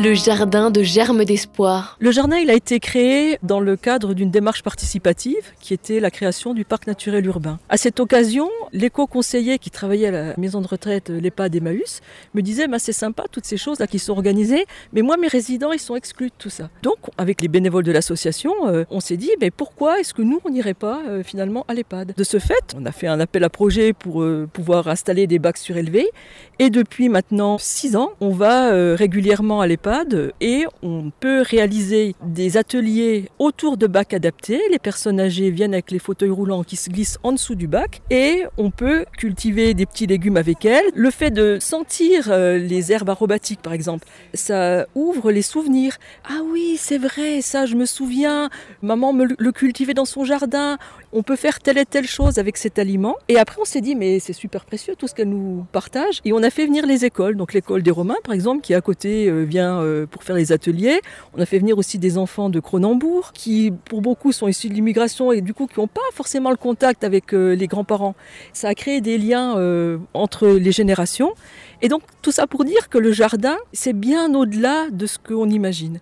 Le jardin de germes d'espoir. Le jardin, a été créé dans le cadre d'une démarche participative qui était la création du parc naturel urbain. À cette occasion, l'éco-conseiller qui travaillait à la maison de retraite l'EHPAD d'Emmaüs me disait bah, c'est sympa toutes ces choses là qui sont organisées, mais moi mes résidents ils sont exclus de tout ça. Donc avec les bénévoles de l'association, euh, on s'est dit mais pourquoi est-ce que nous on n'irait pas euh, finalement à l'EHPAD De ce fait, on a fait un appel à projet pour euh, pouvoir installer des bacs surélevés et depuis maintenant six ans, on va régulièrement à l'EHPAD et on peut réaliser des ateliers autour de bacs adaptés. Les personnes âgées viennent avec les fauteuils roulants qui se glissent en dessous du bac et on peut cultiver des petits légumes avec elles. Le fait de sentir euh, les herbes aromatiques par exemple, ça ouvre les souvenirs. Ah oui, c'est vrai, ça je me souviens, maman me le cultivait dans son jardin. On peut faire telle et telle chose avec cet aliment. Et après on s'est dit mais c'est super précieux tout ce qu'elle nous partage et on a fait venir les écoles. Donc l'école des Romains par exemple qui à côté euh, vient euh, pour faire les ateliers. On a fait venir aussi des enfants de Cronenbourg qui, pour beaucoup, sont issus de l'immigration et du coup qui n'ont pas forcément le contact avec euh, les grands-parents. Ça a créé des liens euh, entre les générations. Et donc tout ça pour dire que le jardin, c'est bien au-delà de ce qu'on imagine.